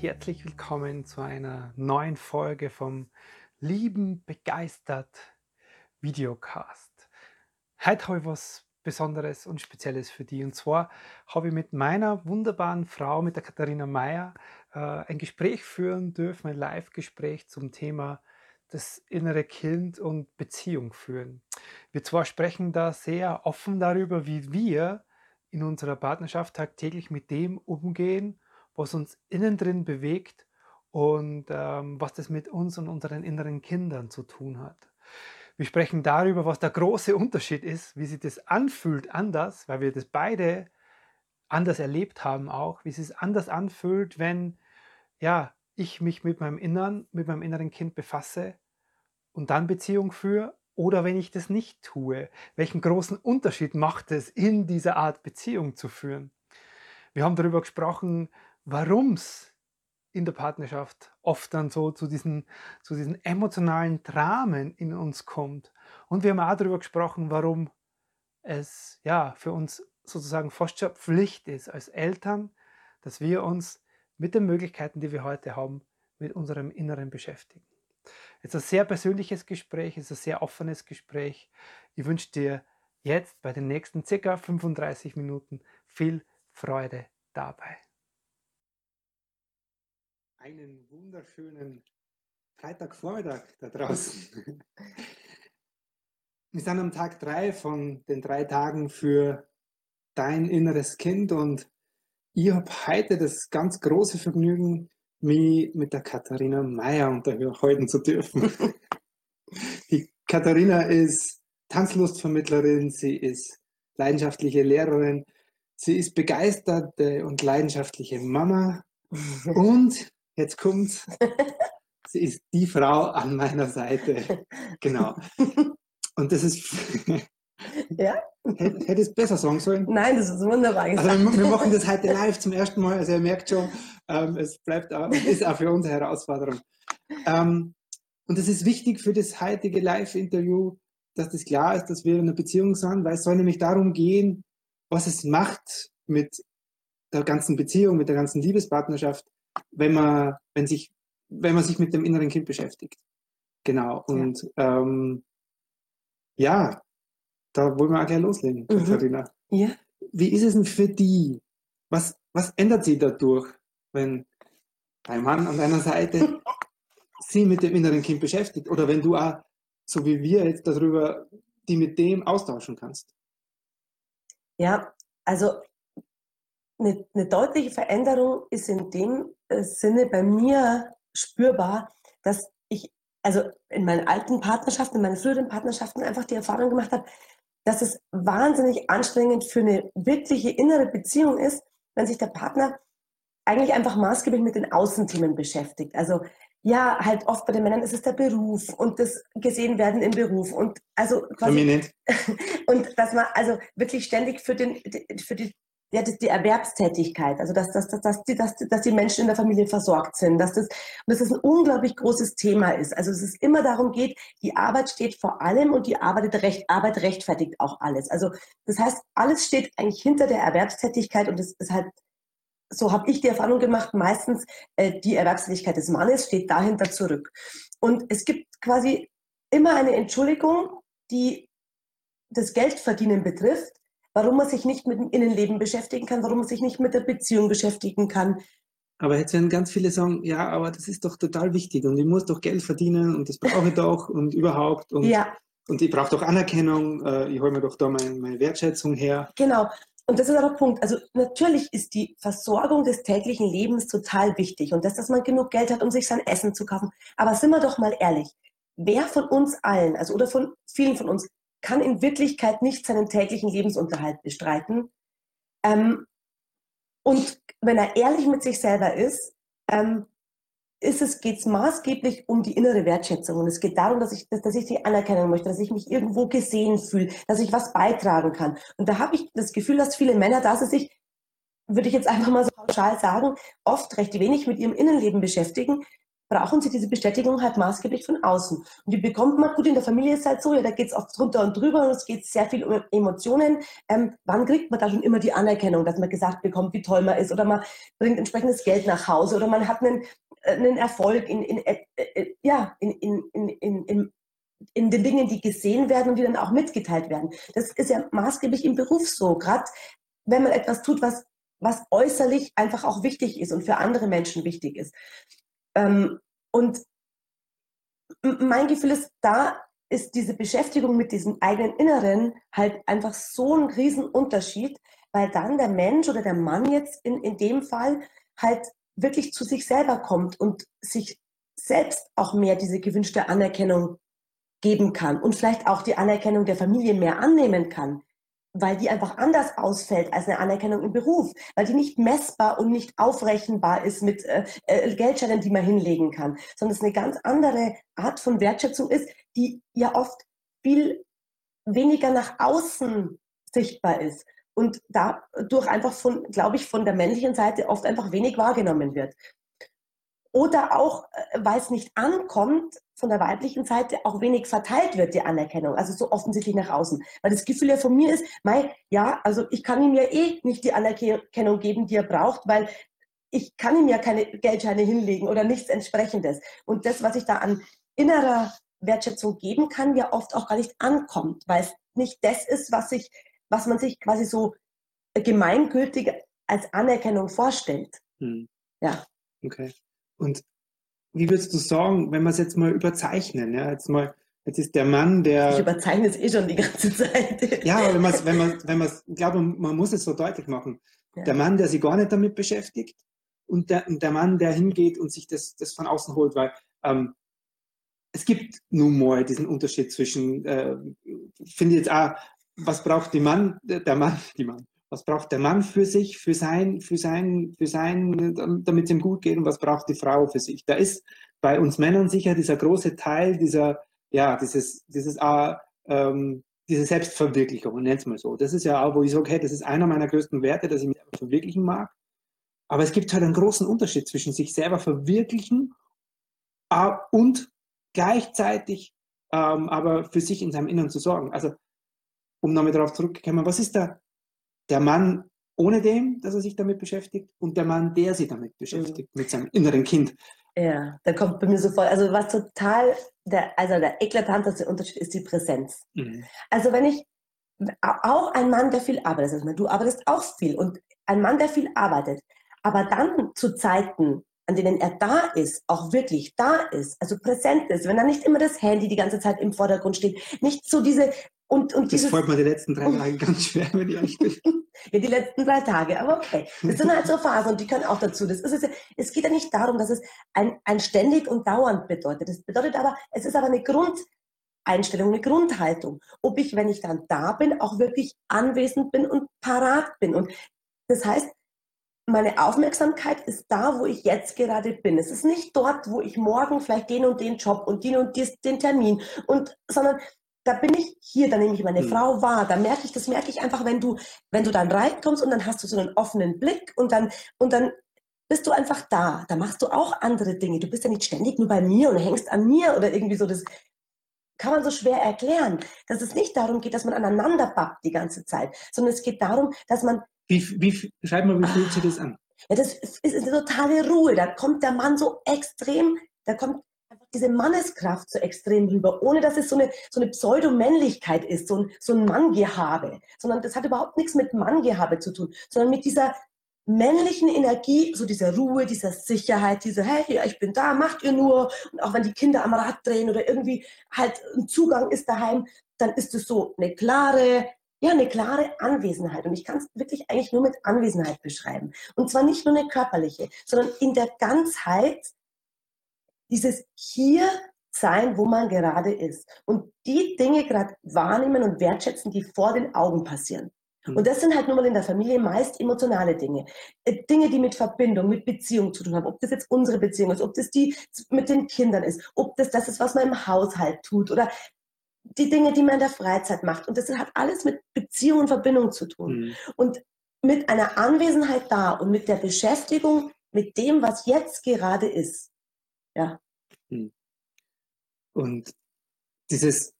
Herzlich willkommen zu einer neuen Folge vom Lieben begeistert Videocast. Heute habe ich was Besonderes und Spezielles für dich. Und zwar habe ich mit meiner wunderbaren Frau, mit der Katharina Meyer, äh, ein Gespräch führen dürfen, ein Live-Gespräch zum Thema das innere Kind und Beziehung führen. Wir zwar sprechen da sehr offen darüber, wie wir in unserer Partnerschaft tagtäglich mit dem umgehen, was uns innen drin bewegt und ähm, was das mit uns und unseren inneren Kindern zu tun hat. Wir sprechen darüber, was der große Unterschied ist, wie sich das anfühlt anders, weil wir das beide anders erlebt haben auch, wie es sich anders anfühlt, wenn ja, ich mich mit meinem Innern, mit meinem inneren Kind befasse und dann Beziehung führe oder wenn ich das nicht tue. Welchen großen Unterschied macht es, in dieser Art Beziehung zu führen? Wir haben darüber gesprochen, warum es in der Partnerschaft oft dann so zu diesen, zu diesen emotionalen Dramen in uns kommt. Und wir haben auch darüber gesprochen, warum es ja für uns sozusagen fast schon Pflicht ist als Eltern, dass wir uns mit den Möglichkeiten, die wir heute haben, mit unserem Inneren beschäftigen. Es ist ein sehr persönliches Gespräch, es ist ein sehr offenes Gespräch. Ich wünsche dir jetzt bei den nächsten circa 35 Minuten viel Freude dabei einen wunderschönen Freitagvormittag da draußen. Wir sind am Tag drei von den drei Tagen für dein inneres Kind und ich habe heute das ganz große Vergnügen, mich mit der Katharina Meyer unterhalten zu dürfen. Die Katharina ist Tanzlustvermittlerin, sie ist leidenschaftliche Lehrerin, sie ist begeisterte und leidenschaftliche Mama und jetzt kommt's. Sie ist die Frau an meiner Seite. Genau. Und das ist. Ja? Hätte ich es besser sagen sollen? Nein, das ist wunderbar gesagt. Also wir machen das heute live zum ersten Mal. Also ihr merkt schon, ähm, es bleibt auch, ist auch für uns eine Herausforderung. Ähm, und es ist wichtig für das heutige Live-Interview, dass das klar ist, dass wir in einer Beziehung sind, weil es soll nämlich darum gehen, was es macht mit der ganzen Beziehung, mit der ganzen Liebespartnerschaft, wenn man, wenn sich, wenn man sich mit dem inneren Kind beschäftigt. Genau. Und ja, ähm, ja da wollen wir auch gleich loslegen, mhm. Katharina. Ja. Wie ist es denn für die? Was, was ändert sich dadurch, wenn dein Mann an deiner Seite sie mit dem inneren Kind beschäftigt? Oder wenn du auch, so wie wir jetzt darüber, die mit dem austauschen kannst? Ja, also eine, eine deutliche Veränderung ist in dem Sinne bei mir spürbar, dass ich also in meinen alten Partnerschaften, in meinen früheren Partnerschaften einfach die Erfahrung gemacht habe, dass es wahnsinnig anstrengend für eine wirkliche innere Beziehung ist, wenn sich der Partner eigentlich einfach maßgeblich mit den Außenthemen beschäftigt. Also ja, halt oft bei den Männern ist es der Beruf und das gesehen werden im Beruf und also quasi, und dass man also wirklich ständig für den für die ja, das, die Erwerbstätigkeit, also dass, dass, dass, dass, die, dass, dass die Menschen in der Familie versorgt sind, dass das, dass das ein unglaublich großes Thema ist. Also dass es immer darum geht, die Arbeit steht vor allem und die Arbeit, recht, Arbeit rechtfertigt auch alles. Also das heißt, alles steht eigentlich hinter der Erwerbstätigkeit und das ist halt, so habe ich die Erfahrung gemacht, meistens äh, die Erwerbstätigkeit des Mannes steht dahinter zurück. Und es gibt quasi immer eine Entschuldigung, die das Geldverdienen betrifft, warum man sich nicht mit dem Innenleben beschäftigen kann, warum man sich nicht mit der Beziehung beschäftigen kann. Aber jetzt werden ganz viele sagen, ja, aber das ist doch total wichtig und ich muss doch Geld verdienen und das brauche ich doch und überhaupt und, ja. und ich brauche doch Anerkennung, äh, ich hole mir doch da mein, meine Wertschätzung her. Genau. Und das ist aber der Punkt. Also natürlich ist die Versorgung des täglichen Lebens total wichtig und das, dass man genug Geld hat, um sich sein Essen zu kaufen. Aber sind wir doch mal ehrlich, wer von uns allen, also oder von vielen von uns, kann in Wirklichkeit nicht seinen täglichen Lebensunterhalt bestreiten. Ähm, Und wenn er ehrlich mit sich selber ist, ähm, ist es, geht es maßgeblich um die innere Wertschätzung. Und es geht darum, dass ich, dass, dass ich die Anerkennung möchte, dass ich mich irgendwo gesehen fühle, dass ich was beitragen kann. Und da habe ich das Gefühl, dass viele Männer, da sie sich, würde ich jetzt einfach mal so pauschal sagen, oft recht wenig mit ihrem Innenleben beschäftigen, brauchen sie diese Bestätigung halt maßgeblich von außen. Und die bekommt man, gut, in der Familie ist halt so, ja, da geht es oft drunter und drüber und es geht sehr viel um Emotionen. Ähm, wann kriegt man da schon immer die Anerkennung, dass man gesagt bekommt, wie toll man ist oder man bringt entsprechendes Geld nach Hause oder man hat einen, äh, einen Erfolg in, in, äh, äh, ja, in, in, in, in, in in den Dingen, die gesehen werden und die dann auch mitgeteilt werden. Das ist ja maßgeblich im Beruf so, gerade wenn man etwas tut, was, was äußerlich einfach auch wichtig ist und für andere Menschen wichtig ist. Ähm, und mein Gefühl ist, da ist diese Beschäftigung mit diesem eigenen Inneren halt einfach so ein Riesenunterschied, weil dann der Mensch oder der Mann jetzt in, in dem Fall halt wirklich zu sich selber kommt und sich selbst auch mehr diese gewünschte Anerkennung geben kann und vielleicht auch die Anerkennung der Familie mehr annehmen kann weil die einfach anders ausfällt als eine Anerkennung im Beruf, weil die nicht messbar und nicht aufrechenbar ist mit äh, äh, Geldscheinen, die man hinlegen kann, sondern es eine ganz andere Art von Wertschätzung ist, die ja oft viel weniger nach außen sichtbar ist und dadurch einfach von, glaube ich, von der männlichen Seite oft einfach wenig wahrgenommen wird. Oder auch, äh, weil es nicht ankommt, von der weiblichen Seite auch wenig verteilt wird, die Anerkennung, also so offensichtlich nach außen. Weil das Gefühl ja von mir ist, mei, ja, also ich kann ihm ja eh nicht die Anerkennung geben, die er braucht, weil ich kann ihm ja keine Geldscheine hinlegen oder nichts entsprechendes. Und das, was ich da an innerer Wertschätzung geben kann, ja oft auch gar nicht ankommt, weil es nicht das ist, was sich, was man sich quasi so gemeingültig als Anerkennung vorstellt. Hm. Ja. Okay. Und wie würdest du sagen, wenn wir es jetzt mal überzeichnen, ja, jetzt mal, jetzt ist der Mann, der. Ich überzeichne es eh schon die ganze Zeit. ja, aber wenn man es, wenn man, wenn man ich glaube, man muss es so deutlich machen. Ja. Der Mann, der sich gar nicht damit beschäftigt und der, der Mann, der hingeht und sich das, das von außen holt, weil ähm, es gibt nun mal diesen Unterschied zwischen, äh, finde jetzt auch, was braucht die Mann, der Mann, die Mann, was braucht der Mann für sich, für sein, für sein, für sein, damit es ihm gut geht und was braucht die Frau für sich. Da ist bei uns Männern sicher dieser große Teil dieser, ja, dieses, dieses, äh, ähm, diese Selbstverwirklichung, nenn's mal so. Das ist ja auch, wo ich sage, okay, das ist einer meiner größten Werte, dass ich mich verwirklichen mag. Aber es gibt halt einen großen Unterschied zwischen sich selber verwirklichen äh, und gleichzeitig ähm, aber für sich in seinem Inneren zu sorgen. Also, um nochmal darauf zurückzukommen, was ist da der Mann ohne dem, dass er sich damit beschäftigt und der Mann, der sich damit beschäftigt, mhm. mit seinem inneren Kind. Ja, da kommt bei mir so voll, also was total, der, also der eklatanteste Unterschied ist die Präsenz. Mhm. Also wenn ich, auch ein Mann, der viel arbeitet, also du arbeitest auch viel und ein Mann, der viel arbeitet, aber dann zu Zeiten, an denen er da ist, auch wirklich da ist, also präsent ist, wenn da nicht immer das Handy die ganze Zeit im Vordergrund steht, nicht so diese und, und das dieses, fällt mir die letzten drei Tage ganz schwer, wenn ich ehrlich bin. ja, die letzten drei Tage, aber okay. Das sind halt so Phasen und die können auch dazu. Das ist es, es geht ja nicht darum, dass es ein, ein ständig und dauernd bedeutet. Das bedeutet aber, es ist aber eine Grundeinstellung, eine Grundhaltung. Ob ich, wenn ich dann da bin, auch wirklich anwesend bin und parat bin. Und das heißt, meine Aufmerksamkeit ist da, wo ich jetzt gerade bin. Es ist nicht dort, wo ich morgen vielleicht den und den Job und den und den Termin und, sondern da bin ich hier, da nehme ich meine mhm. Frau wahr, da merke ich, das merke ich einfach, wenn du, wenn du dann reinkommst und dann hast du so einen offenen Blick und dann, und dann bist du einfach da. Da machst du auch andere Dinge. Du bist ja nicht ständig nur bei mir und hängst an mir oder irgendwie so. Das kann man so schwer erklären, dass es nicht darum geht, dass man aneinander bappt die ganze Zeit, sondern es geht darum, dass man. Wie, wie, schreib mal, wie fühlt sich das an? Ja, das ist eine totale Ruhe. Da kommt der Mann so extrem, da kommt diese Manneskraft so extrem rüber, ohne dass es so eine, so eine Pseudomännlichkeit ist, so ein, so ein Manngehabe, sondern das hat überhaupt nichts mit Manngehabe zu tun, sondern mit dieser männlichen Energie, so dieser Ruhe, dieser Sicherheit, diese, hey, ich bin da, macht ihr nur. Und auch wenn die Kinder am Rad drehen oder irgendwie halt ein Zugang ist daheim, dann ist es so eine klare, ja, eine klare Anwesenheit. Und ich kann es wirklich eigentlich nur mit Anwesenheit beschreiben. Und zwar nicht nur eine körperliche, sondern in der Ganzheit dieses hier sein, wo man gerade ist und die Dinge gerade wahrnehmen und wertschätzen, die vor den Augen passieren. Mhm. Und das sind halt nun mal in der Familie meist emotionale Dinge. Äh, Dinge, die mit Verbindung, mit Beziehung zu tun haben. Ob das jetzt unsere Beziehung ist, ob das die mit den Kindern ist, ob das das ist, was man im Haushalt tut oder die Dinge, die man in der Freizeit macht. Und das hat alles mit Beziehung und Verbindung zu tun. Mhm. Und mit einer Anwesenheit da und mit der Beschäftigung mit dem, was jetzt gerade ist. Ja. Mhm. Und dieses,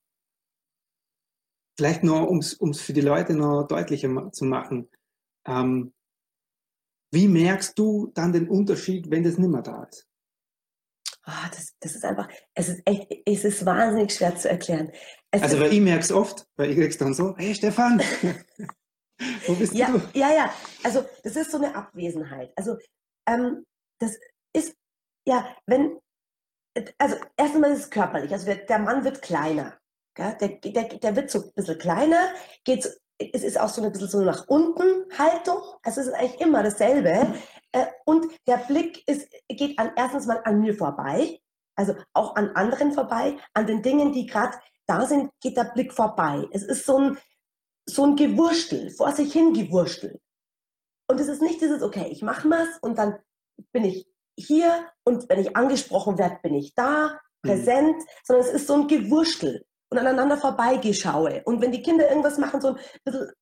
vielleicht nur, um es für die Leute noch deutlicher zu machen, ähm, wie merkst du dann den Unterschied, wenn das nicht mehr da ist? Oh, das, das ist einfach, es ist echt, es ist wahnsinnig schwer zu erklären. Es also, weil ich merke es oft, weil ich krieg's dann so, hey Stefan, wo bist ja, du? Ja, ja, also das ist so eine Abwesenheit. Also ähm, das ja, wenn, also erstmal ist es körperlich, also der, Mann wird kleiner. Der, der, der wird so ein bisschen kleiner, geht, es ist auch so ein bisschen so nach unten Haltung, also es ist eigentlich immer dasselbe. Äh, und der Blick ist, geht an, erstens mal an mir vorbei, also auch an anderen vorbei, an den Dingen, die gerade da sind, geht der Blick vorbei. Es ist so ein, so ein Gewurstel, vor sich hin Gewurstel. Und es ist nicht dieses, okay, ich mache was und dann bin ich hier und wenn ich angesprochen werde, bin ich da, mhm. präsent, mhm. sondern es ist so ein Gewurstel und aneinander vorbeigeschaue. Und wenn die Kinder irgendwas machen, so ein bisschen,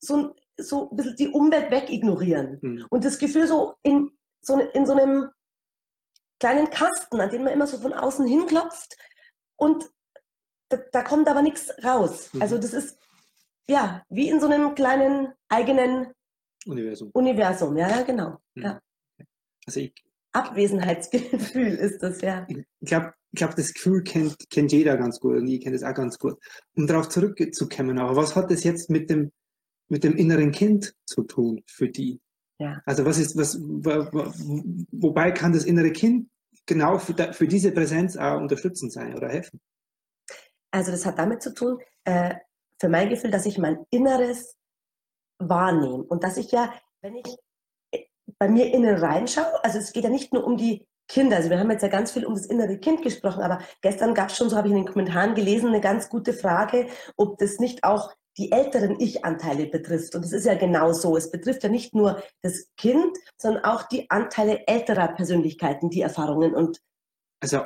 so ein, so ein bisschen die Umwelt wegignorieren. Mhm. Und das Gefühl so in, so in so einem kleinen Kasten, an den man immer so von außen hinklopft und da, da kommt aber nichts raus. Mhm. Also das ist ja wie in so einem kleinen eigenen Universum. Universum, ja, genau. Mhm. Ja. Also ich, Abwesenheitsgefühl ist das, ja. Ich glaube, ich glaube, das Gefühl kennt, kennt jeder ganz gut und ich kenne das auch ganz gut. Um darauf zurückzukommen, aber was hat das jetzt mit dem, mit dem inneren Kind zu tun für die? Ja. Also was ist, was, wo, wobei kann das innere Kind genau für, für diese Präsenz auch unterstützend sein oder helfen? Also das hat damit zu tun, äh, für mein Gefühl, dass ich mein Inneres wahrnehme und dass ich ja, wenn ich bei mir innen reinschaue, also es geht ja nicht nur um die Kinder, also wir haben jetzt ja ganz viel um das innere Kind gesprochen, aber gestern gab es schon, so habe ich in den Kommentaren gelesen, eine ganz gute Frage, ob das nicht auch die älteren Ich-Anteile betrifft. Und es ist ja genau so. Es betrifft ja nicht nur das Kind, sondern auch die Anteile älterer Persönlichkeiten, die Erfahrungen und. Also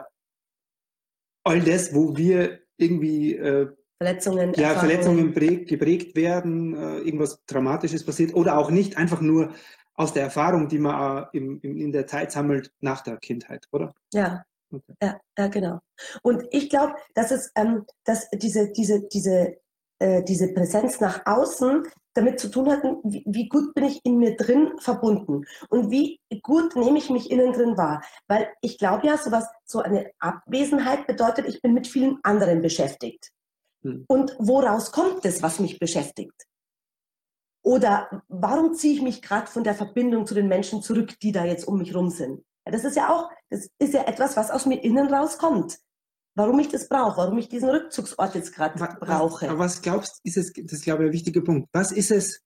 all das, wo wir irgendwie äh, Verletzungen, ja, Verletzungen prägt, geprägt werden, äh, irgendwas Dramatisches passiert oder auch nicht einfach nur aus der Erfahrung, die man im, im, in der Zeit sammelt nach der Kindheit, oder? Ja, okay. ja, ja, genau. Und ich glaube, dass es, ähm, dass diese, diese, diese, äh, diese Präsenz nach außen damit zu tun hat, wie, wie, gut bin ich in mir drin verbunden und wie gut nehme ich mich innen drin wahr. Weil ich glaube ja, sowas, so eine Abwesenheit bedeutet, ich bin mit vielen anderen beschäftigt. Hm. Und woraus kommt es, was mich beschäftigt? Oder warum ziehe ich mich gerade von der Verbindung zu den Menschen zurück, die da jetzt um mich rum sind? Ja, das ist ja auch, das ist ja etwas, was aus mir innen rauskommt. Warum ich das brauche, warum ich diesen Rückzugsort jetzt gerade brauche. Aber was glaubst du, ist es, das ist glaube ich ein wichtiger Punkt. Was ist es,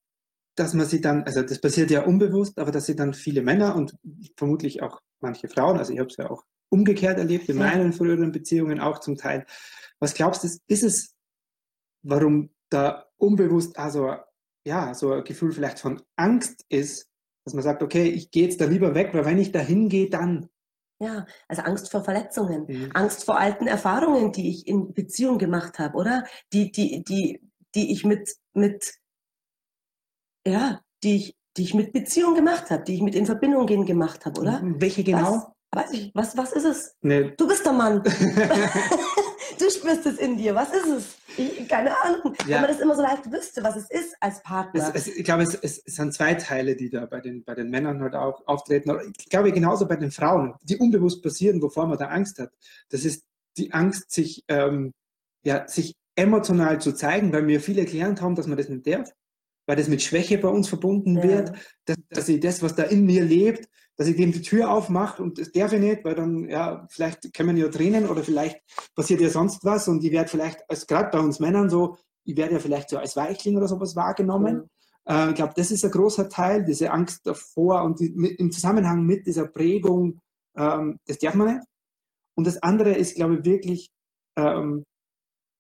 dass man sie dann, also das passiert ja unbewusst, aber dass sie dann viele Männer und vermutlich auch manche Frauen, also ich habe es ja auch umgekehrt erlebt, in meinen früheren Beziehungen auch zum Teil. Was glaubst du, ist es, warum da unbewusst also ja, so ein Gefühl vielleicht von Angst ist, dass man sagt, okay, ich gehe jetzt da lieber weg, weil wenn ich da hingehe, dann. Ja, also Angst vor Verletzungen, mhm. Angst vor alten Erfahrungen, die ich in Beziehung gemacht habe, oder? Die, die, die, die ich mit, mit, ja, die ich, die ich mit Beziehung gemacht habe, die ich mit in Verbindung gehen gemacht habe, oder? Welche genau? Was, weiß ich, was, was ist es? Nee. Du bist der Mann. du spürst es in dir. Was ist es? Ich, keine Ahnung. Ja. Wenn man das immer so leicht wüsste, was es ist als Partner. Es, es, ich glaube, es, es, sind zwei Teile, die da bei den, bei den Männern halt auch auftreten. Ich glaube genauso bei den Frauen, die unbewusst passieren, wovor man da Angst hat. Das ist die Angst, sich, ähm, ja, sich emotional zu zeigen, weil wir viele gelernt haben, dass man das nicht darf, weil das mit Schwäche bei uns verbunden ja. wird, dass, dass ich das, was da in mir lebt, dass ich dem die Tür aufmache und das darf ich nicht, weil dann, ja, vielleicht können ja Tränen oder vielleicht passiert ja sonst was und ich werde vielleicht, als gerade bei uns Männern so, ich werde ja vielleicht so als Weichling oder sowas wahrgenommen. Ja. Äh, ich glaube, das ist ein großer Teil, diese Angst davor und die, mit, im Zusammenhang mit dieser Prägung, ähm, das darf man nicht. Und das andere ist, glaube ich, wirklich ähm,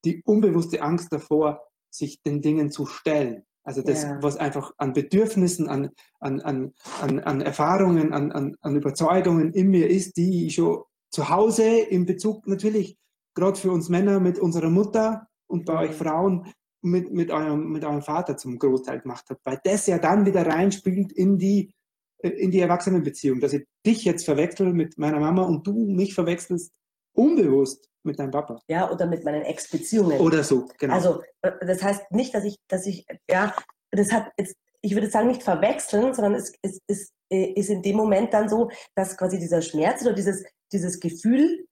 die unbewusste Angst davor, sich den Dingen zu stellen. Also das, ja. was einfach an Bedürfnissen, an, an, an, an, an Erfahrungen, an, an, an Überzeugungen in mir ist, die ich schon zu Hause in Bezug natürlich gerade für uns Männer mit unserer Mutter und bei euch Frauen mit, mit, eurem, mit eurem Vater zum Großteil gemacht habt, weil das ja dann wieder reinspielt in die, in die Erwachsenenbeziehung, dass ich dich jetzt verwechsel mit meiner Mama und du mich verwechselst unbewusst mit deinem Papa. Ja, oder mit meinen Ex-Beziehungen. Oder so, genau. Also, äh, das heißt nicht, dass ich, dass ich, ja, das hat jetzt, ich würde sagen, nicht verwechseln, sondern es, es, es äh, ist in dem Moment dann so, dass quasi dieser Schmerz oder dieses, dieses Gefühl,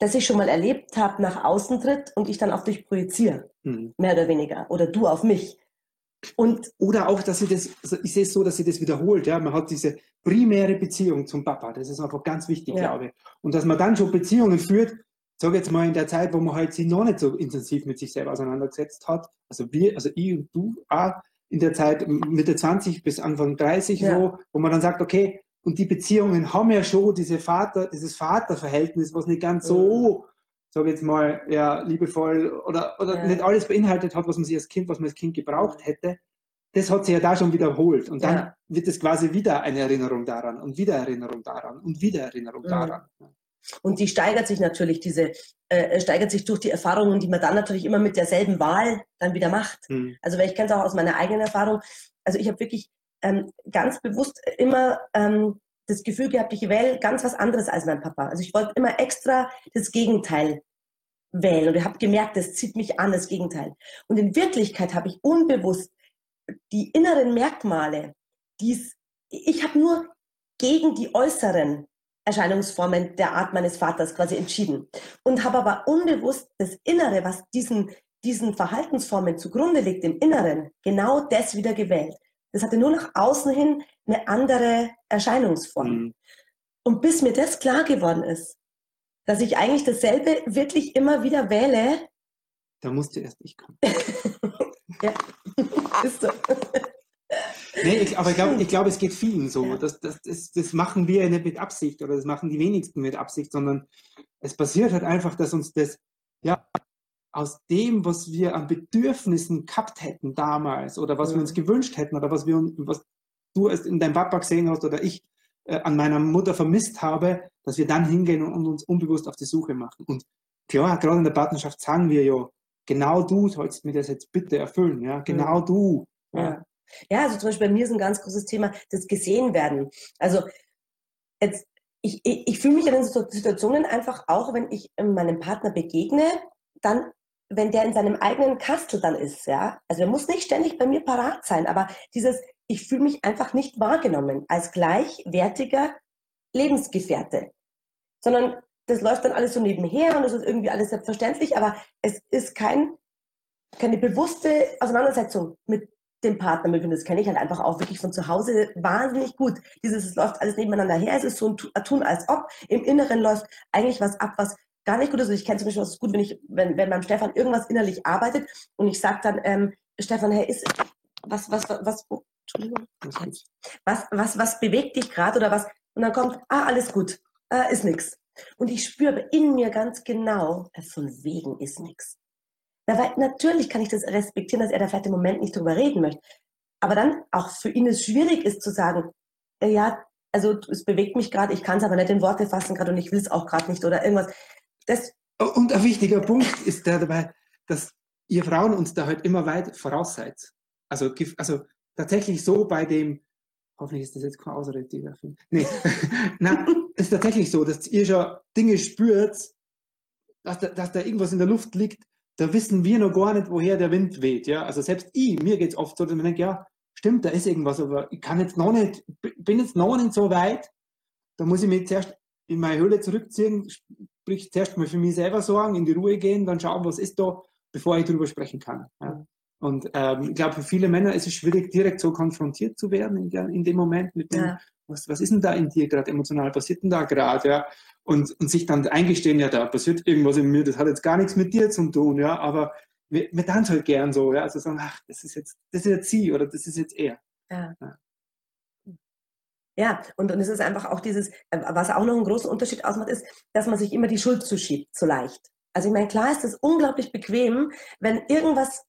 das ich schon mal erlebt habe, nach außen tritt und ich dann auf dich projiziere. Hm. Mehr oder weniger. Oder du auf mich. Und oder auch, dass sie das, ich sehe es so, dass sie das wiederholt. Ja, man hat diese primäre Beziehung zum Papa. Das ist einfach ganz wichtig, ja. glaube ich. Und dass man dann schon Beziehungen führt, sage jetzt mal in der Zeit, wo man halt sich noch nicht so intensiv mit sich selber auseinandergesetzt hat. Also wir, also ich und du auch in der Zeit Mitte 20 bis Anfang 30 ja. so, wo man dann sagt, okay, und die Beziehungen haben ja schon diese Vater, dieses Vaterverhältnis, was nicht ganz so, sage jetzt mal, ja, liebevoll oder, oder ja. nicht alles beinhaltet hat, was man sich als Kind, was man als Kind gebraucht hätte. Das hat sich ja da schon wiederholt. Und dann ja. wird es quasi wieder eine Erinnerung daran und wieder Erinnerung daran und wieder Erinnerung mhm. daran. Und die steigert sich natürlich, diese, äh, steigert sich durch die Erfahrungen, die man dann natürlich immer mit derselben Wahl dann wieder macht. Mhm. Also, weil ich kenne es auch aus meiner eigenen Erfahrung. Also, ich habe wirklich ähm, ganz bewusst immer ähm, das Gefühl gehabt, ich wähle ganz was anderes als mein Papa. Also ich wollte immer extra das Gegenteil wählen und ich habe gemerkt, das zieht mich an, das Gegenteil. Und in Wirklichkeit habe ich unbewusst die inneren Merkmale, die's, ich habe nur gegen die äußeren Erscheinungsformen der Art meines Vaters quasi entschieden und habe aber unbewusst das Innere, was diesen, diesen Verhaltensformen zugrunde liegt, im Inneren, genau das wieder gewählt. Das hatte nur nach außen hin eine andere Erscheinungsform. Mhm. Und bis mir das klar geworden ist, dass ich eigentlich dasselbe wirklich immer wieder wähle. Da musste erst ich kommen. ja, ist so. Nee, ich, aber ich glaube, ich glaub, es geht vielen so. Ja. Das, das, das, das machen wir nicht mit Absicht oder das machen die wenigsten mit Absicht, sondern es passiert halt einfach, dass uns das ja, aus dem, was wir an Bedürfnissen gehabt hätten damals oder was ja. wir uns gewünscht hätten oder was wir was du es in deinem Papa gesehen hast oder ich äh, an meiner Mutter vermisst habe, dass wir dann hingehen und, uns unbewusst auf die Suche machen. Und klar, gerade in der Partnerschaft sagen wir ja, genau du sollst mir das jetzt bitte erfüllen, ja, genau ja. du. Ja. ja. also zum Beispiel bei mir ist ein ganz großes Thema das gesehen werden. Also jetzt ich, ich, ich fühle mich in den Situationen einfach auch, wenn ich meinem Partner begegne, dann wenn der in seinem eigenen Kastel dann ist, ja, also er muss nicht ständig bei mir parat sein, aber dieses, ich fühle mich einfach nicht wahrgenommen als gleichwertiger Lebensgefährte, sondern das läuft dann alles so nebenher und das ist irgendwie alles selbstverständlich, aber es ist kein, keine bewusste Auseinandersetzung mit dem Partner mit das kenne ich halt einfach auch wirklich von zu Hause wahnsinnig gut. Dieses, es läuft alles nebeneinander her, es ist so ein Tun als ob, im Inneren läuft eigentlich was ab, was gar nicht gut ist. Also ich kenne zum Beispiel, was ist gut, wenn ich, wenn, wenn beim Stefan irgendwas innerlich arbeitet und ich sage dann, ähm, Stefan, hey, ist, was, was, was, oh, Entschuldigung, was, was, was bewegt dich gerade oder was? Und dann kommt, ah, alles gut, äh, ist nix. Und ich spüre in mir ganz genau, von wegen ist nix. Dabei, natürlich kann ich das respektieren, dass er da vielleicht im Moment nicht drüber reden möchte. Aber dann auch für ihn es schwierig ist zu sagen, äh, ja, also es bewegt mich gerade, ich kann es aber nicht in Worte fassen gerade und ich will es auch gerade nicht oder irgendwas. Das und ein wichtiger Punkt ist der dabei, dass ihr Frauen uns da halt immer weit voraus seid. Also, also tatsächlich so bei dem, hoffentlich ist das jetzt keine Ausrede, die dafür. Nee, nein, ist tatsächlich so, dass ihr schon Dinge spürt, dass da, dass da irgendwas in der Luft liegt, da wissen wir noch gar nicht, woher der Wind weht. Ja? Also selbst ich, mir geht es oft so, dass man denkt, ja, stimmt, da ist irgendwas, aber ich kann jetzt noch nicht, bin jetzt noch nicht so weit, da muss ich mich zuerst in meine Höhle zurückziehen, sprich zuerst mal für mich selber sorgen, in die Ruhe gehen, dann schauen, was ist da, bevor ich darüber sprechen kann. Ja. Und ähm, ich glaube, für viele Männer ist es schwierig, direkt so konfrontiert zu werden in, in dem Moment mit dem, ja. was, was ist denn da in dir gerade emotional, passiert denn da gerade, ja? Und, und sich dann eingestehen, ja, da passiert irgendwas in mir, das hat jetzt gar nichts mit dir zu tun, ja, aber wir, wir tanzen halt gern so, ja, also sagen, ach, das ist jetzt, das ist jetzt sie oder das ist jetzt er. Ja. ja. Ja, und, und es ist einfach auch dieses, äh, was auch noch einen großen Unterschied ausmacht, ist, dass man sich immer die Schuld zuschiebt, so leicht. Also ich meine, klar ist es unglaublich bequem, wenn irgendwas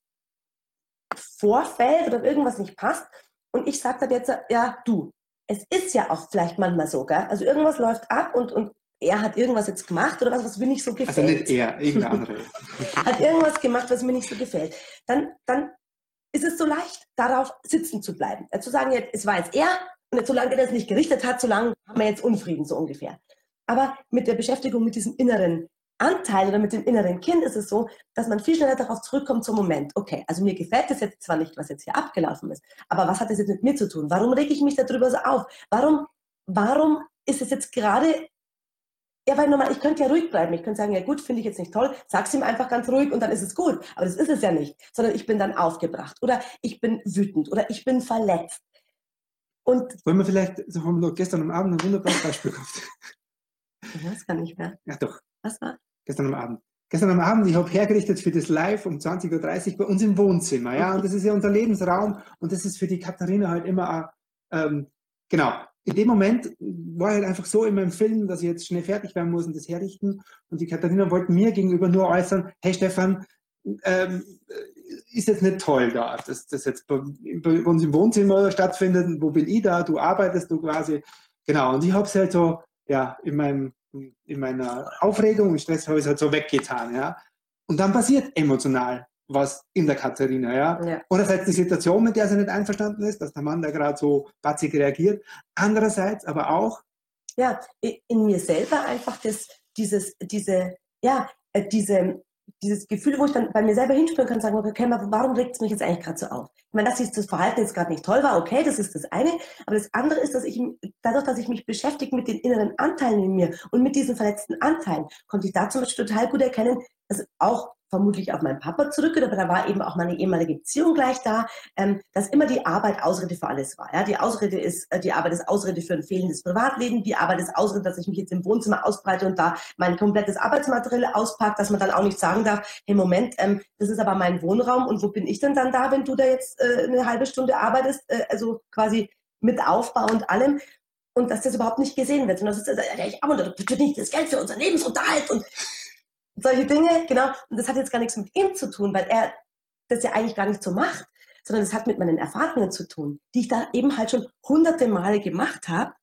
vorfällt oder irgendwas nicht passt. Und ich sage dann jetzt, ja, du, es ist ja auch vielleicht manchmal so, gell? Also irgendwas läuft ab und, und er hat irgendwas jetzt gemacht oder was, was mir nicht so gefällt. Also nicht er, irgendein andere. hat irgendwas gemacht, was mir nicht so gefällt. Dann, dann ist es so leicht, darauf sitzen zu bleiben. Zu sagen, jetzt, es war jetzt er solange das nicht gerichtet hat, solange haben wir jetzt Unfrieden, so ungefähr. Aber mit der Beschäftigung mit diesem inneren Anteil oder mit dem inneren Kind ist es so, dass man viel schneller darauf zurückkommt zum Moment. Okay, also mir gefällt das jetzt zwar nicht, was jetzt hier abgelaufen ist, aber was hat das jetzt mit mir zu tun? Warum rege ich mich darüber so auf? Warum, warum ist es jetzt gerade ja, weil normal, ich könnte ja ruhig bleiben. Ich könnte sagen, ja gut, finde ich jetzt nicht toll. Sag's ihm einfach ganz ruhig und dann ist es gut. Aber das ist es ja nicht. Sondern ich bin dann aufgebracht. Oder ich bin wütend. Oder ich bin verletzt. Und Wollen wir vielleicht, so haben wir gestern am Abend ein wunderbares Beispiel gehabt. Ich weiß gar nicht mehr. Ja, doch. Was war? Gestern am Abend. Gestern am Abend, ich habe hergerichtet für das Live um 20.30 Uhr bei uns im Wohnzimmer. Ja, und das ist ja unser Lebensraum und das ist für die Katharina halt immer, ähm, genau, in dem Moment war halt einfach so in meinem Film, dass ich jetzt schnell fertig werden muss und das herrichten. Und die Katharina wollte mir gegenüber nur äußern, hey Stefan, ähm, ist jetzt nicht toll da, dass das jetzt bei, bei, uns im Wohnzimmer stattfindet. Wo bin ich da? Du arbeitest du quasi. Genau. Und ich habe es halt so, ja, in meinem, in meiner Aufregung und Stress habe ich es halt so weggetan, ja. Und dann passiert emotional was in der Katharina, ja. ja. Einerseits die Situation, mit der sie nicht einverstanden ist, dass der Mann da gerade so batzig reagiert. Andererseits aber auch. Ja, in mir selber einfach das, dieses, diese, ja, äh, diese, dieses Gefühl, wo ich dann bei mir selber hinspüren kann sagen, okay, warum regt es mich jetzt eigentlich gerade so auf? Ich meine, dass das Verhalten jetzt gerade nicht toll war, okay, das ist das eine. Aber das andere ist, dass ich dadurch, dass ich mich beschäftige mit den inneren Anteilen in mir und mit diesen verletzten Anteilen, konnte ich da zum Beispiel total gut erkennen, dass auch vermutlich auf meinen Papa zurück, aber da war eben auch meine ehemalige Beziehung gleich da, ähm, dass immer die Arbeit Ausrede für alles war. Ja? Die Ausrede ist, äh, die Arbeit ist Ausrede für ein fehlendes Privatleben, die Arbeit ist Ausrede, dass ich mich jetzt im Wohnzimmer ausbreite und da mein komplettes Arbeitsmaterial auspackt, dass man dann auch nicht sagen darf, hey Moment, ähm, das ist aber mein Wohnraum und wo bin ich denn dann da, wenn du da jetzt äh, eine halbe Stunde arbeitest, äh, also quasi mit Aufbau und allem und dass das überhaupt nicht gesehen wird. Und das ist, äh, ja, ich arbeite nicht das Geld für unseren Lebensunterhalt und solche Dinge, genau. Und das hat jetzt gar nichts mit ihm zu tun, weil er das ja eigentlich gar nicht so macht, sondern das hat mit meinen Erfahrungen zu tun, die ich da eben halt schon hunderte Male gemacht habe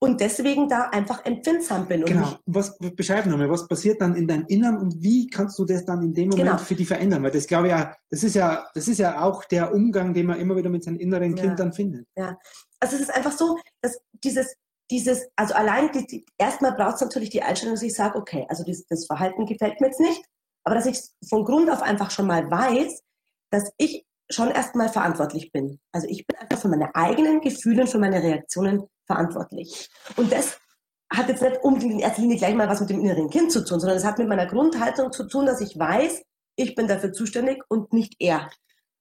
und deswegen da einfach empfindsam bin. genau. Was beschreib nochmal, was passiert dann in deinem Innern und wie kannst du das dann in dem Moment genau. für die verändern? Weil das glaube ich ja, das ist ja, das ist ja auch der Umgang, den man immer wieder mit seinem inneren Kind dann findet. Ja. Also es ist einfach so, dass dieses dieses, also allein, die, die, erstmal braucht es natürlich die Einstellung, dass ich sage, okay, also dieses, das Verhalten gefällt mir jetzt nicht, aber dass ich von Grund auf einfach schon mal weiß, dass ich schon erstmal verantwortlich bin. Also ich bin einfach für meine eigenen Gefühle und für meine Reaktionen verantwortlich. Und das hat jetzt nicht unbedingt in erster Linie gleich mal was mit dem inneren Kind zu tun, sondern es hat mit meiner Grundhaltung zu tun, dass ich weiß, ich bin dafür zuständig und nicht er.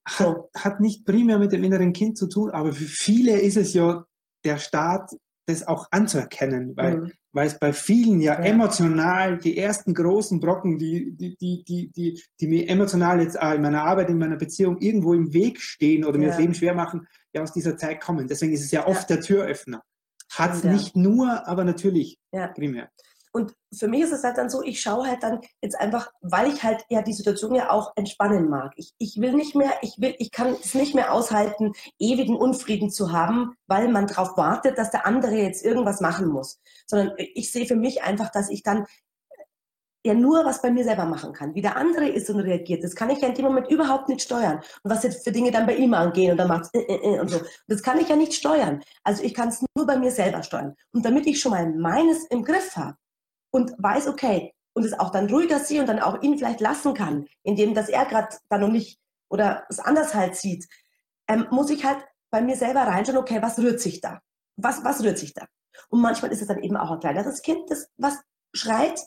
So. Hat, hat nicht primär mit dem inneren Kind zu tun, aber für viele ist es ja der Staat das auch anzuerkennen, weil, mhm. weil es bei vielen ja, ja, emotional die ersten großen Brocken, die, die, die, die, die, die mir emotional jetzt in meiner Arbeit, in meiner Beziehung irgendwo im Weg stehen oder mir das Leben schwer machen, ja aus dieser Zeit kommen. Deswegen ist es ja oft ja. der Türöffner. Hat es nicht nur, aber natürlich primär. Und für mich ist es halt dann so, ich schaue halt dann jetzt einfach, weil ich halt ja die Situation ja auch entspannen mag. Ich, ich will nicht mehr, ich will, ich kann es nicht mehr aushalten, ewigen Unfrieden zu haben, weil man darauf wartet, dass der andere jetzt irgendwas machen muss. Sondern ich sehe für mich einfach, dass ich dann ja nur was bei mir selber machen kann. Wie der andere ist und reagiert, das kann ich ja in dem Moment überhaupt nicht steuern. Und was jetzt für Dinge dann bei ihm angehen und dann macht äh, äh, äh, und so. Das kann ich ja nicht steuern. Also ich kann es nur bei mir selber steuern. Und damit ich schon mal meines im Griff habe, und weiß, okay, und es auch dann ruhiger sehe und dann auch ihn vielleicht lassen kann, indem dass er gerade da noch nicht oder es anders halt sieht, ähm, muss ich halt bei mir selber reinschauen, okay, was rührt sich da? Was, was rührt sich da? Und manchmal ist es dann eben auch ein kleineres Kind, das was schreit.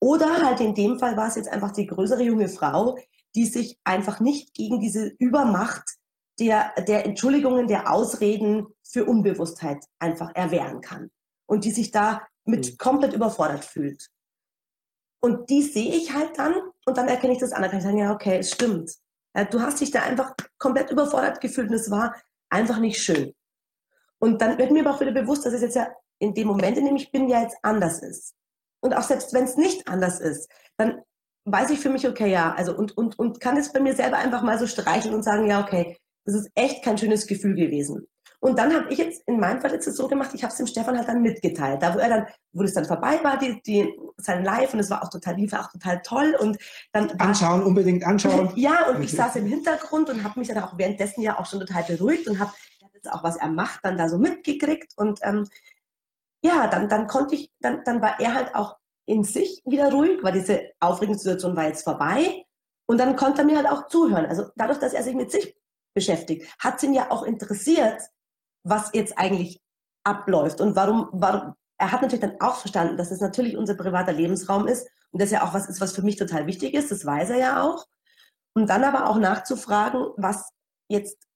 Oder halt in dem Fall war es jetzt einfach die größere junge Frau, die sich einfach nicht gegen diese Übermacht der, der Entschuldigungen, der Ausreden für Unbewusstheit einfach erwehren kann. Und die sich da mit mhm. komplett überfordert fühlt. Und die sehe ich halt dann und dann erkenne ich das an. Dann kann ich sagen, ja, okay, es stimmt. Ja, du hast dich da einfach komplett überfordert gefühlt und es war einfach nicht schön. Und dann wird mir aber auch wieder bewusst, dass es jetzt ja in dem Moment, in dem ich bin, ja jetzt anders ist. Und auch selbst wenn es nicht anders ist, dann weiß ich für mich, okay, ja, also und, und, und kann es bei mir selber einfach mal so streicheln und sagen, ja, okay, das ist echt kein schönes Gefühl gewesen. Und dann habe ich jetzt in meinem Fall jetzt so gemacht, ich habe es dem Stefan halt dann mitgeteilt. Da wo er dann, wo es dann vorbei war, die, die, sein Live und es war auch total lief, auch total toll. Und dann anschauen, unbedingt anschauen. ja, und ich saß im Hintergrund und habe mich dann auch währenddessen ja auch schon total beruhigt und habe jetzt auch, was er macht, dann da so mitgekriegt. Und ähm, ja, dann, dann konnte ich, dann, dann war er halt auch in sich wieder ruhig, weil diese aufregende Situation war jetzt vorbei. Und dann konnte er mir halt auch zuhören. Also dadurch, dass er sich mit sich beschäftigt, hat es ihn ja auch interessiert, was jetzt eigentlich abläuft und warum, warum. Er hat natürlich dann auch verstanden, dass es natürlich unser privater Lebensraum ist und das ja auch was ist, was für mich total wichtig ist. Das weiß er ja auch. Und dann aber auch nachzufragen, was jetzt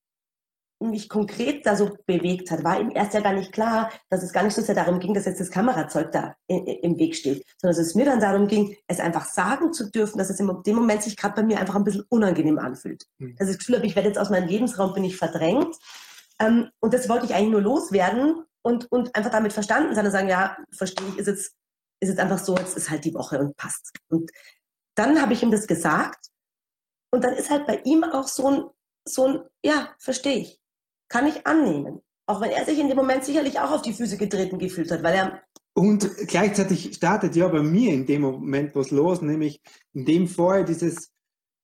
mich konkret da so bewegt hat, war ihm erst ja gar nicht klar, dass es gar nicht so sehr darum ging, dass jetzt das Kamerazeug da im Weg steht, sondern dass es mir dann darum ging, es einfach sagen zu dürfen, dass es in dem Moment sich gerade bei mir einfach ein bisschen unangenehm anfühlt. Mhm. Dass ich das Gefühl habe, ich werde jetzt aus meinem Lebensraum, bin ich verdrängt. Ähm, und das wollte ich eigentlich nur loswerden und, und einfach damit verstanden sein und sagen, ja, verstehe ich, ist jetzt, ist jetzt einfach so, jetzt ist halt die Woche und passt. Und dann habe ich ihm das gesagt und dann ist halt bei ihm auch so ein, so ein, ja, verstehe ich kann ich annehmen. Auch wenn er sich in dem Moment sicherlich auch auf die Füße getreten gefühlt hat, weil er. Und gleichzeitig startet ja bei mir in dem Moment was los, nämlich in dem vorher dieses,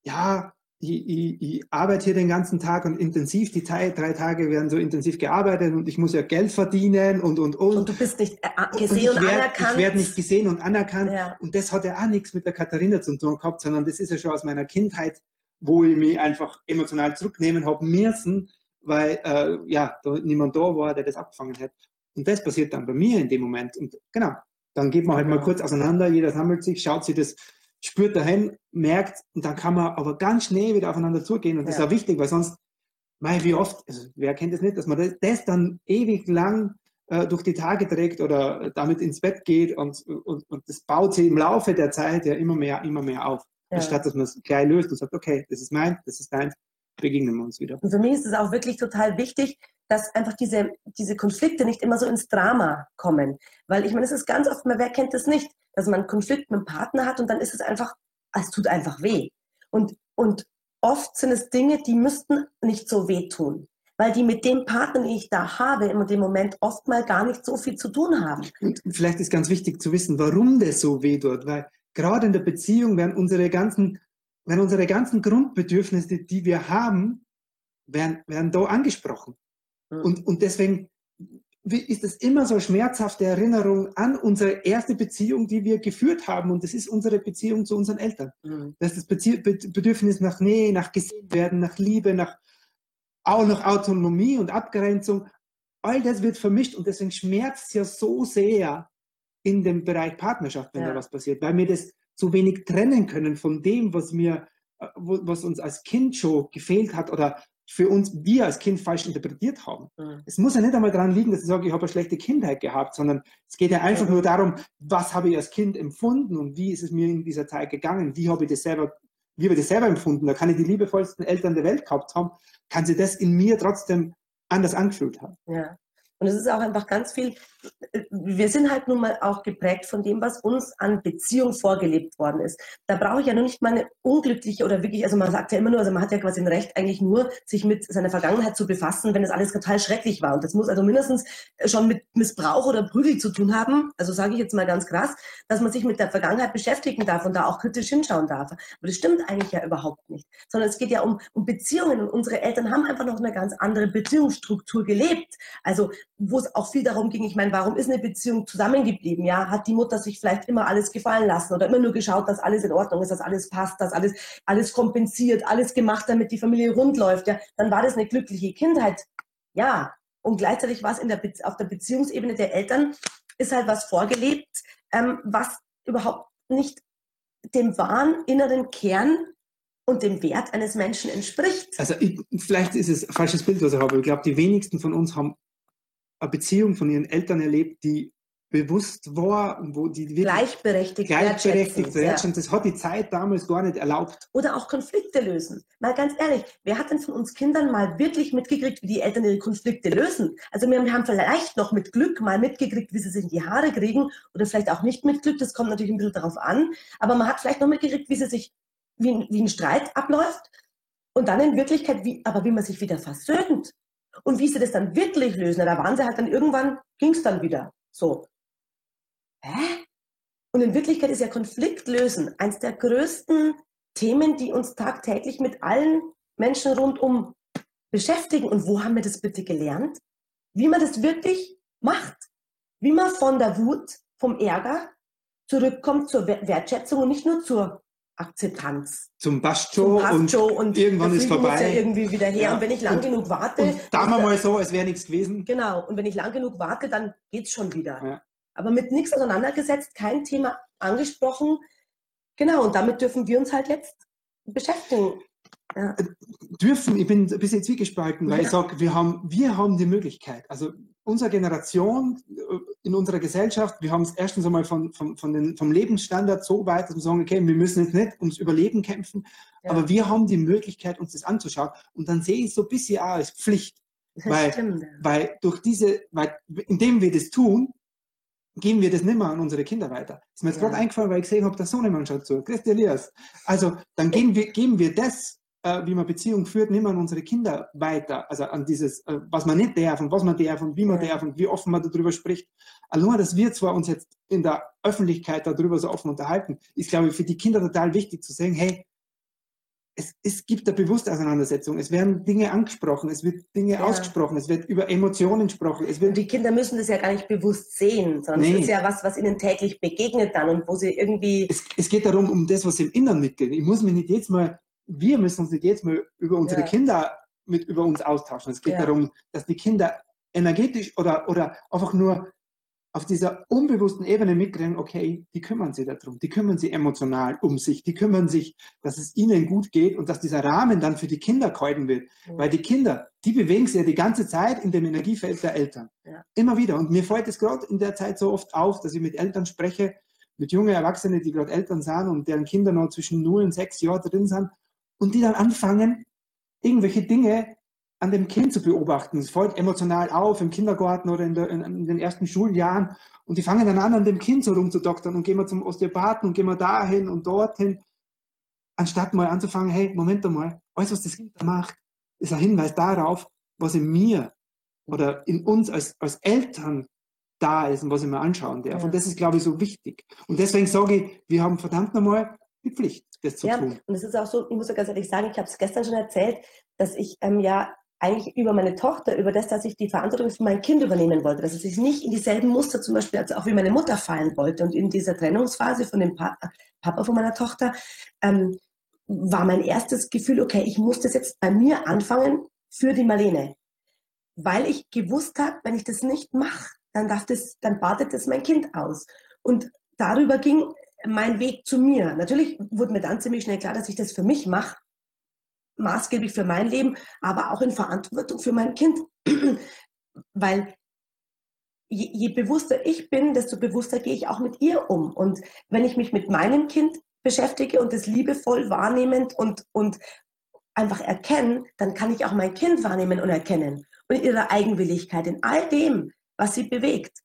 ja, ich, ich, ich, arbeite hier den ganzen Tag und intensiv, die drei, drei Tage werden so intensiv gearbeitet und ich muss ja Geld verdienen und, und, und. Und du bist nicht äh, gesehen und, und werd, anerkannt. Ich werde nicht gesehen und anerkannt. Ja. Und das hat ja auch nichts mit der Katharina zu tun gehabt, sondern das ist ja schon aus meiner Kindheit, wo ich mich einfach emotional zurücknehmen habe müssen, weil äh, ja, da niemand da war, der das abgefangen hat. Und das passiert dann bei mir in dem Moment. Und genau, dann geht man halt mal kurz auseinander, jeder sammelt sich, schaut sich das, spürt dahin, merkt, und dann kann man aber ganz schnell wieder aufeinander zugehen. Und das ja. ist auch wichtig, weil sonst, weil wie oft, also wer kennt das nicht, dass man das, das dann ewig lang äh, durch die Tage trägt oder damit ins Bett geht und, und, und das baut sich im Laufe der Zeit ja immer mehr, immer mehr auf. Ja. Anstatt dass man es gleich löst und sagt, okay, das ist mein, das ist dein, begegnen wir uns wieder. Und für mich ist es auch wirklich total wichtig, dass einfach diese, diese Konflikte nicht immer so ins Drama kommen. Weil ich meine, es ist ganz oft, wer kennt das nicht, dass man einen Konflikt mit einem Partner hat und dann ist es einfach, es tut einfach weh. Und, und oft sind es Dinge, die müssten nicht so wehtun. Weil die mit dem Partner, den ich da habe, in dem Moment oft mal gar nicht so viel zu tun haben. Und vielleicht ist ganz wichtig zu wissen, warum das so weh tut. Weil gerade in der Beziehung werden unsere ganzen wenn unsere ganzen Grundbedürfnisse, die wir haben, werden, werden da angesprochen. Mhm. Und, und deswegen ist es immer so schmerzhafte Erinnerung an unsere erste Beziehung, die wir geführt haben. Und das ist unsere Beziehung zu unseren Eltern. Mhm. Das ist das Bezie Bedürfnis nach Nähe, nach gesehen werden, nach Liebe, nach auch nach Autonomie und Abgrenzung. All das wird vermischt und deswegen schmerzt es ja so sehr in dem Bereich Partnerschaft, wenn ja. da was passiert, weil mir das so wenig trennen können von dem, was mir, äh, was uns als Kind schon gefehlt hat oder für uns wir als Kind falsch interpretiert haben. Mhm. Es muss ja nicht einmal daran liegen, dass ich sage, ich habe eine schlechte Kindheit gehabt, sondern es geht ja einfach nur darum, was habe ich als Kind empfunden und wie ist es mir in dieser Zeit gegangen, wie habe ich das selber, wie habe ich das selber empfunden. Da kann ich die liebevollsten Eltern der Welt gehabt haben, kann sie das in mir trotzdem anders angefühlt haben. Ja. Und es ist auch einfach ganz viel, wir sind halt nun mal auch geprägt von dem, was uns an Beziehung vorgelebt worden ist. Da brauche ich ja nur nicht mal eine unglückliche oder wirklich, also man sagt ja immer nur, also man hat ja quasi ein Recht eigentlich nur, sich mit seiner Vergangenheit zu befassen, wenn es alles total schrecklich war. Und das muss also mindestens schon mit Missbrauch oder Prügel zu tun haben, also sage ich jetzt mal ganz krass, dass man sich mit der Vergangenheit beschäftigen darf und da auch kritisch hinschauen darf. Aber das stimmt eigentlich ja überhaupt nicht. Sondern es geht ja um, um Beziehungen und unsere Eltern haben einfach noch eine ganz andere Beziehungsstruktur gelebt. Also wo es auch viel darum ging, ich meine, warum ist eine Beziehung zusammengeblieben? Ja, hat die Mutter sich vielleicht immer alles gefallen lassen oder immer nur geschaut, dass alles in Ordnung ist, dass alles passt, dass alles, alles kompensiert, alles gemacht, damit die Familie rund läuft. Ja, dann war das eine glückliche Kindheit. Ja, und gleichzeitig war es in der auf der Beziehungsebene der Eltern ist halt was vorgelebt, ähm, was überhaupt nicht dem wahren inneren Kern und dem Wert eines Menschen entspricht. Also ich, vielleicht ist es ein falsches Bild, was ich habe. Ich glaube, die wenigsten von uns haben eine Beziehung von ihren Eltern erlebt, die bewusst war und wo die gleichberechtigt, gleichberechtigt wertschätzen. Ja. Das hat die Zeit damals gar nicht erlaubt. Oder auch Konflikte lösen. Mal ganz ehrlich, wer hat denn von uns Kindern mal wirklich mitgekriegt, wie die Eltern ihre Konflikte lösen? Also wir haben vielleicht noch mit Glück mal mitgekriegt, wie sie sich in die Haare kriegen oder vielleicht auch nicht mit Glück, das kommt natürlich ein bisschen darauf an, aber man hat vielleicht noch mitgekriegt, wie sie sich, wie, wie ein Streit abläuft und dann in Wirklichkeit, wie, aber wie man sich wieder versöhnt. Und wie sie das dann wirklich lösen, da waren sie halt dann irgendwann, ging es dann wieder. So. Hä? Und in Wirklichkeit ist ja Konfliktlösen eines der größten Themen, die uns tagtäglich mit allen Menschen rundum beschäftigen. Und wo haben wir das bitte gelernt? Wie man das wirklich macht. Wie man von der Wut, vom Ärger zurückkommt zur Wertschätzung und nicht nur zur Akzeptanz. Zum Bascho und, und, irgendwann ist vorbei. Muss ja irgendwie wieder her. Ja. Und wenn ich lang und, genug warte. Und da mal so, als wäre nichts gewesen. Genau. Und wenn ich lang genug warte, dann geht es schon wieder. Ja. Aber mit nichts auseinandergesetzt, kein Thema angesprochen. Genau. Und damit dürfen wir uns halt jetzt beschäftigen. Ja. Äh, dürfen, ich bin ein bisschen zwiegespalten, weil ich sage, wir haben, wir haben die Möglichkeit. Also unsere Generation äh, in unserer Gesellschaft, wir haben es erstens einmal von, von, von den, vom Lebensstandard so weit, dass wir sagen, okay, wir müssen jetzt nicht ums Überleben kämpfen, ja. aber wir haben die Möglichkeit, uns das anzuschauen. Und dann sehe ich so ein bisschen auch als Pflicht. Weil, stimmt, weil durch diese, weil indem wir das tun, geben wir das nicht mehr an unsere Kinder weiter. Ist mir jetzt ja. gerade eingefallen, weil ich gesehen habe, der Sohnemann schaut zu. Christi Elias. Also dann geben wir, geben wir das äh, wie man Beziehung führt, nehmen wir an unsere Kinder weiter. Also an dieses, äh, was man nicht darf und was man darf und wie man darf und wie offen man darüber spricht. Also nur, dass wir zwar uns jetzt in der Öffentlichkeit darüber so offen unterhalten, ist, glaube ich, für die Kinder total wichtig zu sagen, hey, es, es gibt eine bewusste Auseinandersetzung. Es werden Dinge angesprochen, es wird Dinge ja. ausgesprochen, es wird über Emotionen gesprochen. Und die Kinder müssen das ja gar nicht bewusst sehen, sondern nee. es ist ja was, was ihnen täglich begegnet dann und wo sie irgendwie. Es, es geht darum, um das, was im Inneren mitgeht. Ich muss mich nicht jetzt mal wir müssen uns nicht jetzt mal über unsere ja. Kinder mit über uns austauschen. Es geht ja. darum, dass die Kinder energetisch oder, oder einfach nur auf dieser unbewussten Ebene mitkriegen, okay, die kümmern sich darum, die kümmern sich emotional um sich, die kümmern sich, dass es ihnen gut geht und dass dieser Rahmen dann für die Kinder gehalten wird. Mhm. Weil die Kinder, die bewegen sich ja die ganze Zeit in dem Energiefeld der Eltern. Ja. Immer wieder. Und mir fällt es gerade in der Zeit so oft auf, dass ich mit Eltern spreche, mit jungen Erwachsenen, die gerade Eltern sind und deren Kinder noch zwischen 0 und 6 Jahren drin sind und die dann anfangen, irgendwelche Dinge an dem Kind zu beobachten. Es fällt emotional auf im Kindergarten oder in, der, in, in, den ersten Schuljahren und die fangen dann an, an dem Kind so rumzudoktern und gehen wir zum Osteopathen und gehen wir dahin und dorthin, anstatt mal anzufangen, hey, Moment einmal, alles, was das Kind da macht, ist ein Hinweis darauf, was in mir oder in uns als, als Eltern da ist und was ich mir anschauen darf. Ja. Und das ist, glaube ich, so wichtig. Und deswegen sage ich, wir haben verdammt nochmal die Pflicht, das zu ja, tun. Und es ist auch so, ich muss ja ganz ehrlich sagen, ich habe es gestern schon erzählt, dass ich ähm, ja eigentlich über meine Tochter, über das, dass ich die Verantwortung für mein Kind übernehmen wollte, dass ich nicht in dieselben Muster zum Beispiel, also auch wie meine Mutter fallen wollte. Und in dieser Trennungsphase von dem pa Papa von meiner Tochter ähm, war mein erstes Gefühl, okay, ich muss das jetzt bei mir anfangen für die Marlene. Weil ich gewusst habe, wenn ich das nicht mache, dann darf das, dann badet das mein Kind aus. Und darüber ging mein Weg zu mir. Natürlich wurde mir dann ziemlich schnell klar, dass ich das für mich mache, maßgeblich für mein Leben, aber auch in Verantwortung für mein Kind. Weil je, je bewusster ich bin, desto bewusster gehe ich auch mit ihr um. Und wenn ich mich mit meinem Kind beschäftige und es liebevoll wahrnehmend und, und einfach erkennen, dann kann ich auch mein Kind wahrnehmen und erkennen. Und ihre Eigenwilligkeit in all dem, was sie bewegt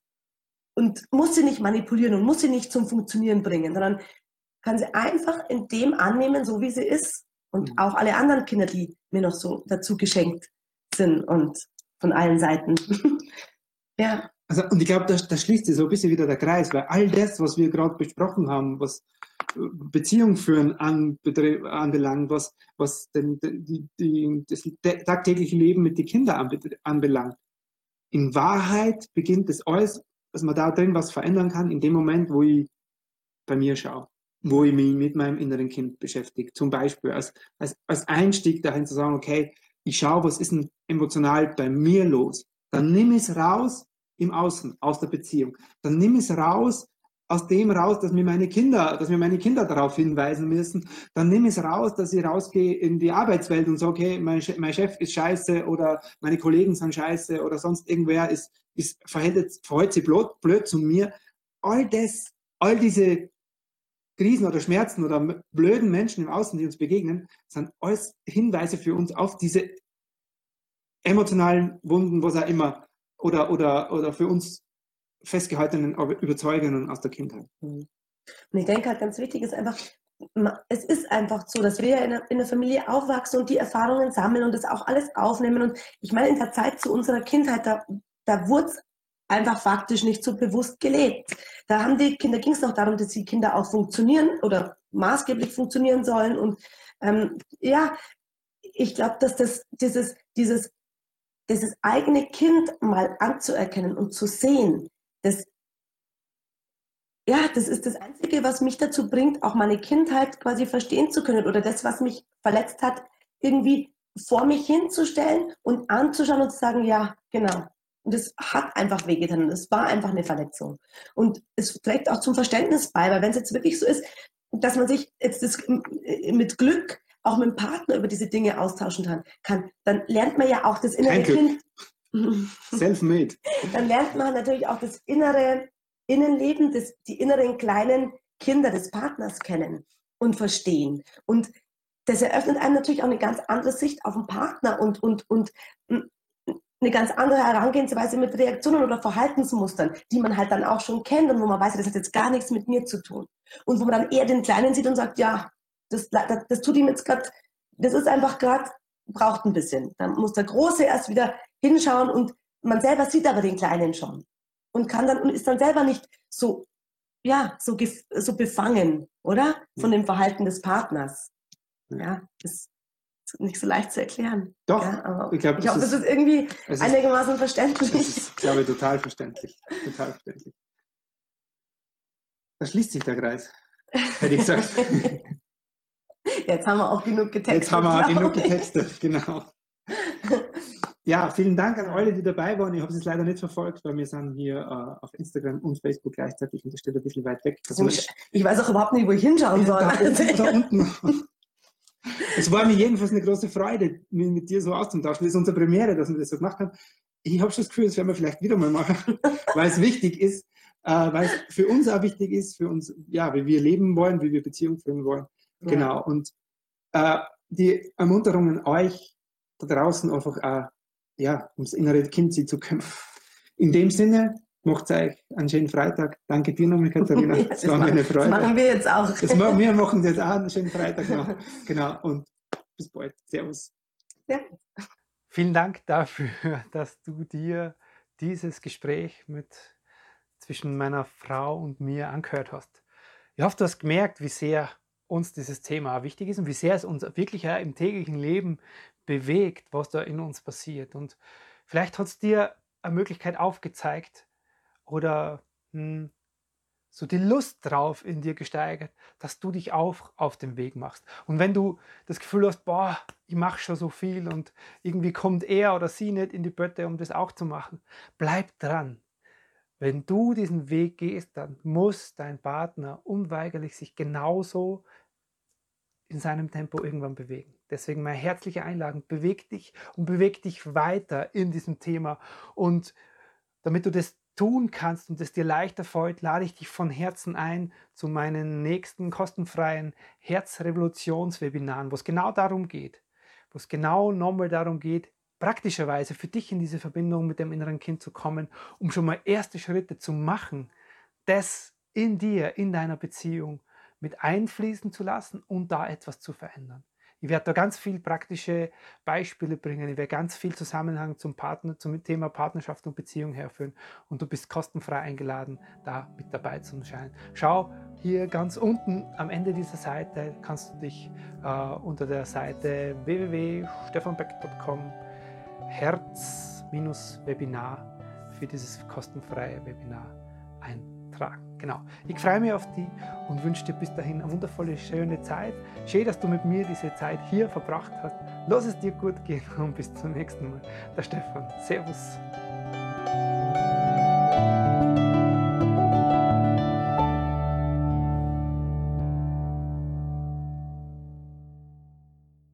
und muss sie nicht manipulieren und muss sie nicht zum Funktionieren bringen, sondern kann sie einfach in dem annehmen, so wie sie ist. Und mhm. auch alle anderen Kinder, die mir noch so dazu geschenkt sind und von allen Seiten. ja. Also, und ich glaube, da, da schließt sich so ein bisschen wieder der Kreis, weil all das, was wir gerade besprochen haben, was äh, Beziehung führen an, anbelangt, was, was den, die, die, das tagtägliche Leben mit den Kindern anbelangt. In Wahrheit beginnt es alles dass man da drin was verändern kann, in dem Moment, wo ich bei mir schaue, wo ich mich mit meinem inneren Kind beschäftige. Zum Beispiel als, als, als Einstieg dahin zu sagen, okay, ich schaue, was ist denn emotional bei mir los. Dann nimm es raus im Außen, aus der Beziehung. Dann nimm es raus aus dem raus, dass mir meine Kinder, dass mir meine Kinder darauf hinweisen müssen, dann nehme ich es raus, dass ich rausgehe in die Arbeitswelt und sage, okay, mein, Chef, mein Chef ist scheiße oder meine Kollegen sind scheiße oder sonst irgendwer ist, ist verhält, verhält sich blöd, blöd zu mir. All das, all diese Krisen oder Schmerzen oder blöden Menschen im Außen, die uns begegnen, sind alles Hinweise für uns auf diese emotionalen Wunden, was auch immer, oder, oder, oder für uns festgehaltenen Überzeugungen aus der Kindheit. Mhm. Und ich denke halt ganz wichtig ist einfach, es ist einfach so, dass wir der, in der Familie aufwachsen und die Erfahrungen sammeln und das auch alles aufnehmen. Und ich meine, in der Zeit zu unserer Kindheit, da, da wurde es einfach faktisch nicht so bewusst gelebt. Da haben die Kinder, ging es noch darum, dass die Kinder auch funktionieren oder maßgeblich funktionieren sollen. Und ähm, ja, ich glaube, dass das dieses, dieses, dieses eigene Kind mal anzuerkennen und zu sehen, das, ja, das ist das Einzige, was mich dazu bringt, auch meine Kindheit quasi verstehen zu können oder das, was mich verletzt hat, irgendwie vor mich hinzustellen und anzuschauen und zu sagen, ja, genau. Und es hat einfach wehgetan und es war einfach eine Verletzung. Und es trägt auch zum Verständnis bei, weil wenn es jetzt wirklich so ist, dass man sich jetzt das mit Glück auch mit dem Partner über diese Dinge austauschen kann, dann lernt man ja auch das innere Kind Self-made. Dann lernt man natürlich auch das innere Innenleben, das, die inneren kleinen Kinder des Partners kennen und verstehen. Und das eröffnet einem natürlich auch eine ganz andere Sicht auf den Partner und, und, und eine ganz andere Herangehensweise mit Reaktionen oder Verhaltensmustern, die man halt dann auch schon kennt und wo man weiß, das hat jetzt gar nichts mit mir zu tun. Und wo man dann eher den Kleinen sieht und sagt, ja, das, das, das tut ihm jetzt gerade, das ist einfach gerade, braucht ein bisschen. Dann muss der Große erst wieder hinschauen und man selber sieht aber den Kleinen schon und kann dann und ist dann selber nicht so ja so so befangen, oder von dem Verhalten des Partners. Ja, das ist nicht so leicht zu erklären. Doch, ja, ich, glaub, ich hoffe, das ist irgendwie ist, einigermaßen verständlich. Das ist, ich glaube, total verständlich. Total verständlich. Da schließt sich der Kreis, hätte ich gesagt. Jetzt haben wir auch genug getextet. Jetzt haben wir auch genug getextet, genau. Ja, vielen Dank an alle, die dabei waren. Ich habe es leider nicht verfolgt, weil wir sind hier äh, auf Instagram und Facebook gleichzeitig und das steht ein bisschen weit weg. Also ich, ich, weiß auch überhaupt nicht, wo ich hinschauen soll. Da, unten, da unten. es war mir jedenfalls eine große Freude, mich mit dir so auszutauschen. Das ist unsere Premiere, dass wir das so gemacht haben. Ich habe schon das Gefühl, das werden wir vielleicht wieder mal machen, weil es wichtig ist, äh, weil es für uns auch wichtig ist, für uns, ja, wie wir leben wollen, wie wir Beziehungen führen wollen. Ja. Genau. Und äh, die Ermunterungen euch da draußen einfach auch ja, ums innere Kind sie zu kümmern. In dem Sinne, macht euch einen schönen Freitag. Danke dir nochmal, Katharina. Das, das war mir eine Freude. Das machen wir jetzt auch. Das machen, wir machen jetzt auch einen schönen Freitag noch. Genau. Und bis bald. Servus. Ja. Vielen Dank dafür, dass du dir dieses Gespräch mit zwischen meiner Frau und mir angehört hast. Ich hoffe, du hast gemerkt, wie sehr uns dieses Thema wichtig ist und wie sehr es uns wirklich im täglichen Leben bewegt, was da in uns passiert. Und vielleicht hat es dir eine Möglichkeit aufgezeigt oder hm, so die Lust drauf in dir gesteigert, dass du dich auch auf den Weg machst. Und wenn du das Gefühl hast, boah, ich mache schon so viel und irgendwie kommt er oder sie nicht in die Bötte, um das auch zu machen, bleib dran. Wenn du diesen Weg gehst, dann muss dein Partner unweigerlich sich genauso in seinem Tempo irgendwann bewegen. Deswegen meine herzliche Einladung, beweg dich und beweg dich weiter in diesem Thema. Und damit du das tun kannst und es dir leichter fällt, lade ich dich von Herzen ein zu meinen nächsten kostenfreien Herzrevolutionswebinaren, wo es genau darum geht, wo es genau nochmal darum geht, praktischerweise für dich in diese Verbindung mit dem inneren Kind zu kommen, um schon mal erste Schritte zu machen, das in dir, in deiner Beziehung mit einfließen zu lassen und da etwas zu verändern. Ich werde da ganz viel praktische Beispiele bringen. Ich werde ganz viel Zusammenhang zum, Partner, zum Thema Partnerschaft und Beziehung herführen. Und du bist kostenfrei eingeladen, da mit dabei zu sein. Schau hier ganz unten am Ende dieser Seite, kannst du dich äh, unter der Seite www.stefanbeck.com Herz-Webinar für dieses kostenfreie Webinar eintragen. Genau. Ich freue mich auf dich und wünsche dir bis dahin eine wundervolle, schöne Zeit. Schön, dass du mit mir diese Zeit hier verbracht hast. Lass es dir gut gehen und bis zum nächsten Mal. Der Stefan. Servus.